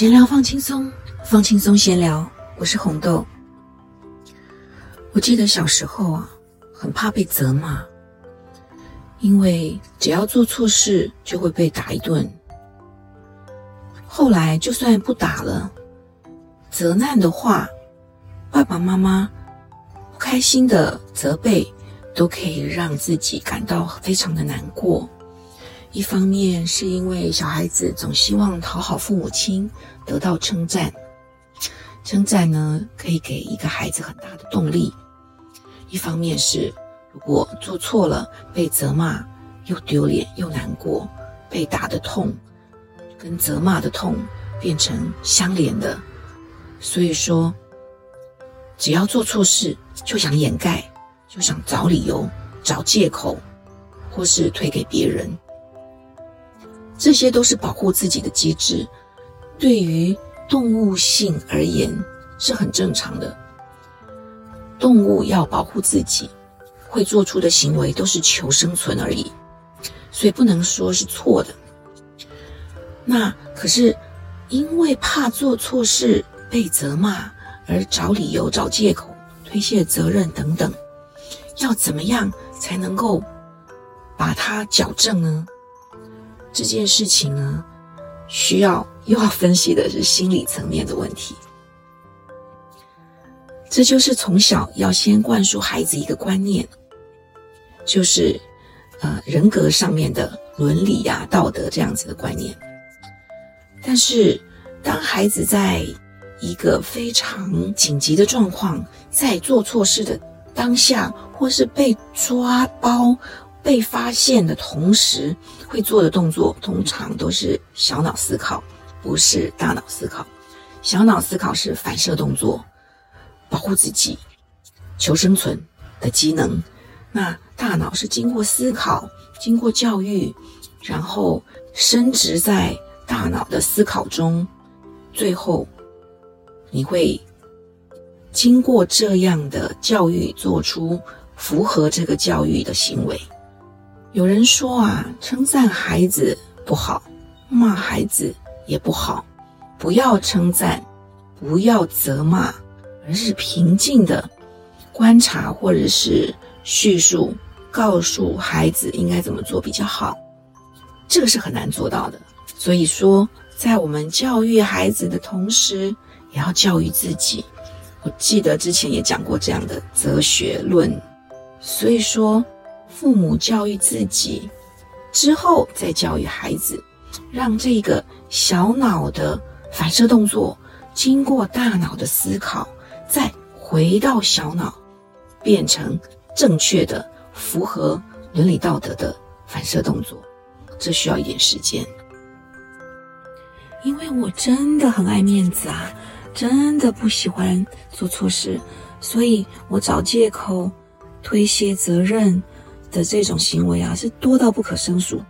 闲聊放轻松，放轻松闲聊。我是红豆。我记得小时候啊，很怕被责骂，因为只要做错事就会被打一顿。后来就算不打了，责难的话，爸爸妈妈不开心的责备，都可以让自己感到非常的难过。一方面是因为小孩子总希望讨好父母亲，得到称赞，称赞呢可以给一个孩子很大的动力；一方面是如果做错了被责骂，又丢脸又难过，被打的痛跟责骂的痛变成相连的，所以说只要做错事就想掩盖，就想找理由、找借口，或是推给别人。这些都是保护自己的机制，对于动物性而言是很正常的。动物要保护自己，会做出的行为都是求生存而已，所以不能说是错的。那可是因为怕做错事被责骂而找理由、找借口、推卸责任等等，要怎么样才能够把它矫正呢？这件事情呢，需要又要分析的是心理层面的问题。这就是从小要先灌输孩子一个观念，就是呃人格上面的伦理呀、道德这样子的观念。但是当孩子在一个非常紧急的状况，在做错事的当下，或是被抓包。被发现的同时，会做的动作通常都是小脑思考，不是大脑思考。小脑思考是反射动作，保护自己、求生存的机能。那大脑是经过思考、经过教育，然后升值在大脑的思考中，最后你会经过这样的教育，做出符合这个教育的行为。有人说啊，称赞孩子不好，骂孩子也不好，不要称赞，不要责骂，而是平静的观察或者是叙述，告诉孩子应该怎么做比较好。这个是很难做到的。所以说，在我们教育孩子的同时，也要教育自己。我记得之前也讲过这样的哲学论。所以说。父母教育自己之后，再教育孩子，让这个小脑的反射动作经过大脑的思考，再回到小脑，变成正确的、符合伦理道德的反射动作。这需要一点时间，因为我真的很爱面子啊，真的不喜欢做错事，所以我找借口推卸责任。的这种行为啊，是多到不可胜数。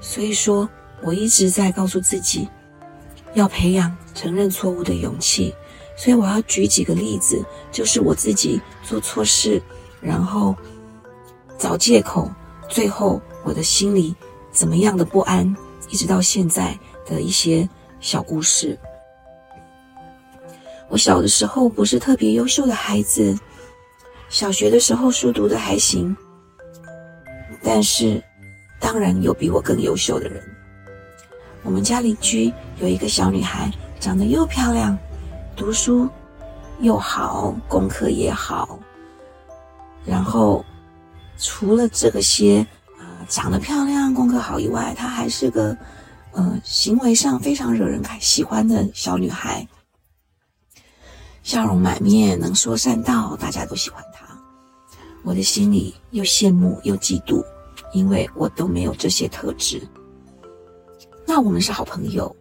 所以说，我一直在告诉自己，要培养承认错误的勇气。所以我要举几个例子，就是我自己做错事，然后找借口，最后我的心里怎么样的不安，一直到现在的一些小故事。我小的时候不是特别优秀的孩子，小学的时候书读的还行。但是，当然有比我更优秀的人。我们家邻居有一个小女孩，长得又漂亮，读书又好，功课也好。然后，除了这个些啊长得漂亮、功课好以外，她还是个呃行为上非常惹人喜欢的小女孩，笑容满面，能说善道，大家都喜欢她。我的心里又羡慕又嫉妒。因为我都没有这些特质，那我们是好朋友。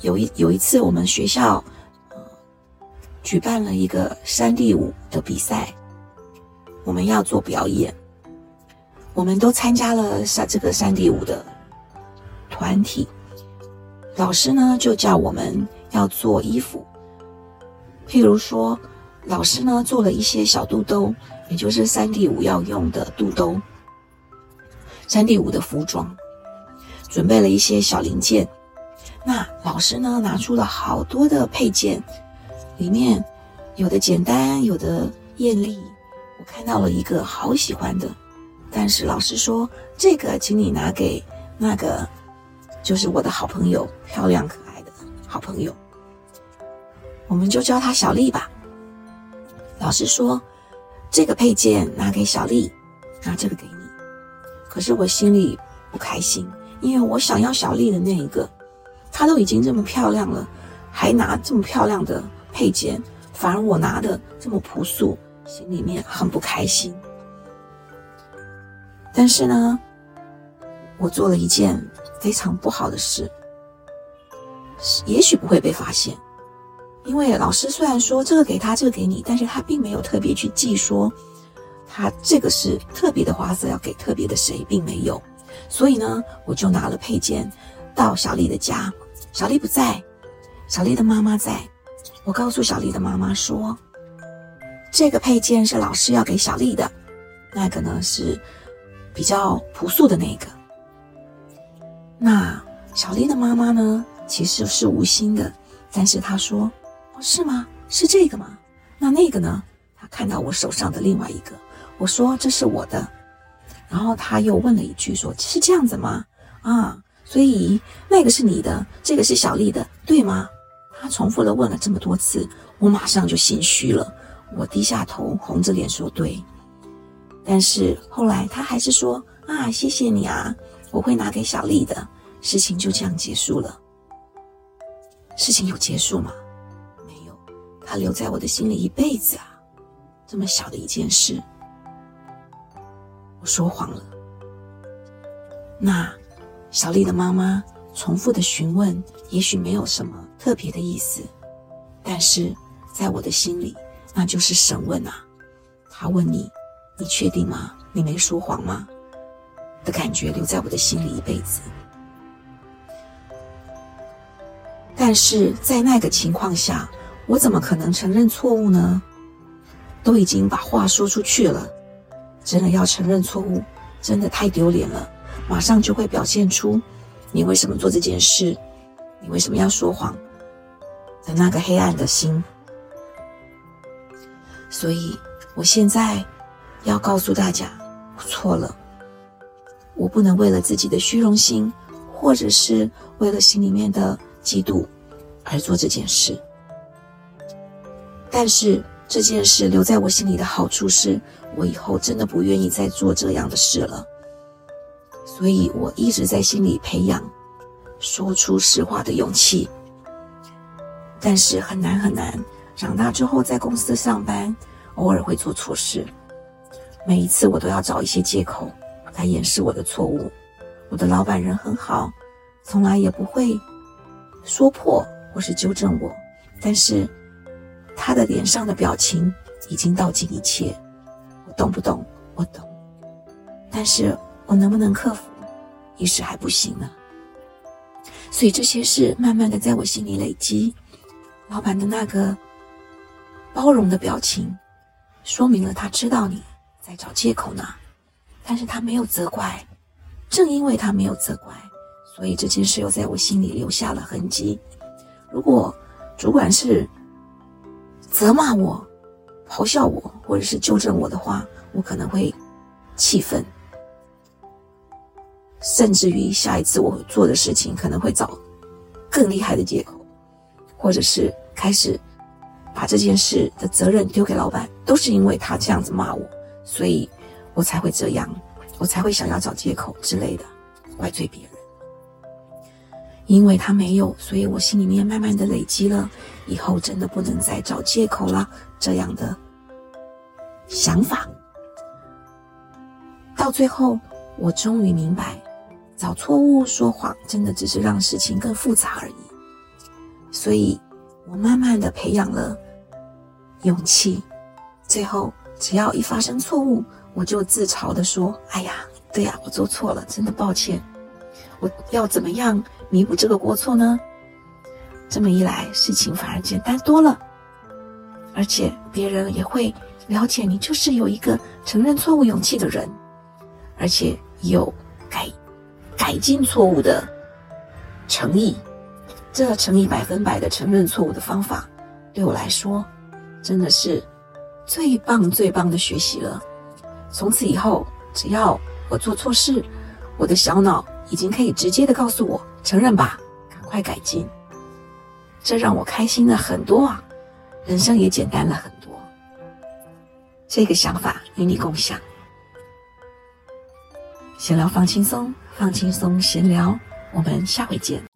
有一有一次，我们学校呃举办了一个山地舞的比赛，我们要做表演，我们都参加了山这个山地舞的团体。老师呢就叫我们要做衣服，譬如说，老师呢做了一些小肚兜，也就是山地舞要用的肚兜。三 D 舞的服装，准备了一些小零件。那老师呢，拿出了好多的配件，里面有的简单，有的艳丽。我看到了一个好喜欢的，但是老师说这个，请你拿给那个，就是我的好朋友，漂亮可爱的好朋友，我们就叫她小丽吧。老师说这个配件拿给小丽，拿这个给你。可是我心里不开心，因为我想要小丽的那一个，她都已经这么漂亮了，还拿这么漂亮的配件，反而我拿的这么朴素。心里面很不开心，但是呢，我做了一件非常不好的事，也许不会被发现，因为老师虽然说这个给他，这个给你，但是他并没有特别去记说，他这个是特别的花色要给特别的谁，并没有，所以呢，我就拿了配件到小丽的家，小丽不在，小丽的妈妈在，我告诉小丽的妈妈说。这个配件是老师要给小丽的，那个呢是比较朴素的那个。那小丽的妈妈呢，其实是无心的，但是她说：“哦，是吗？是这个吗？那那个呢？”她看到我手上的另外一个，我说：“这是我的。”然后他又问了一句：“说是这样子吗？啊，所以那个是你的，这个是小丽的，对吗？”他重复了问了这么多次，我马上就心虚了。我低下头，红着脸说：“对。”但是后来他还是说：“啊，谢谢你啊，我会拿给小丽的。”事情就这样结束了。事情有结束吗？没有，他留在我的心里一辈子啊。这么小的一件事，说谎了。那小丽的妈妈重复的询问，也许没有什么特别的意思，但是在我的心里。那就是审问啊，他问你，你确定吗？你没说谎吗？的感觉留在我的心里一辈子。但是在那个情况下，我怎么可能承认错误呢？都已经把话说出去了，真的要承认错误，真的太丢脸了。马上就会表现出你为什么做这件事，你为什么要说谎的那个黑暗的心。所以，我现在要告诉大家，我错了。我不能为了自己的虚荣心，或者是为了心里面的嫉妒而做这件事。但是这件事留在我心里的好处是，我以后真的不愿意再做这样的事了。所以我一直在心里培养说出实话的勇气。但是很难很难。长大之后，在公司上班，偶尔会做错事。每一次，我都要找一些借口来掩饰我的错误。我的老板人很好，从来也不会说破或是纠正我。但是，他的脸上的表情已经道尽一切。我懂不懂？我懂。但是我能不能克服？一时还不行呢。所以这些事慢慢的在我心里累积。老板的那个。包容的表情，说明了他知道你在找借口呢，但是他没有责怪。正因为他没有责怪，所以这件事又在我心里留下了痕迹。如果主管是责骂我、咆哮我，或者是纠正我的话，我可能会气愤，甚至于下一次我做的事情可能会找更厉害的借口，或者是开始。把这件事的责任丢给老板，都是因为他这样子骂我，所以我才会这样，我才会想要找借口之类的，怪罪别人。因为他没有，所以我心里面慢慢的累积了，以后真的不能再找借口了这样的想法。到最后，我终于明白，找错误、说谎，真的只是让事情更复杂而已。所以我慢慢的培养了。勇气，最后只要一发生错误，我就自嘲的说：“哎呀，对呀，我做错了，真的抱歉。我要怎么样弥补这个过错呢？”这么一来，事情反而简单多了，而且别人也会了解你就是有一个承认错误勇气的人，而且有改改进错误的诚意，这乘以百分百的承认错误的方法，对我来说，真的是最棒最棒的学习了。从此以后，只要我做错事，我的小脑已经可以直接的告诉我承认吧，赶快改进。这让我开心了很多啊，人生也简单了很多。这个想法与你共享。闲聊放轻松，放轻松，闲聊，我们下回见。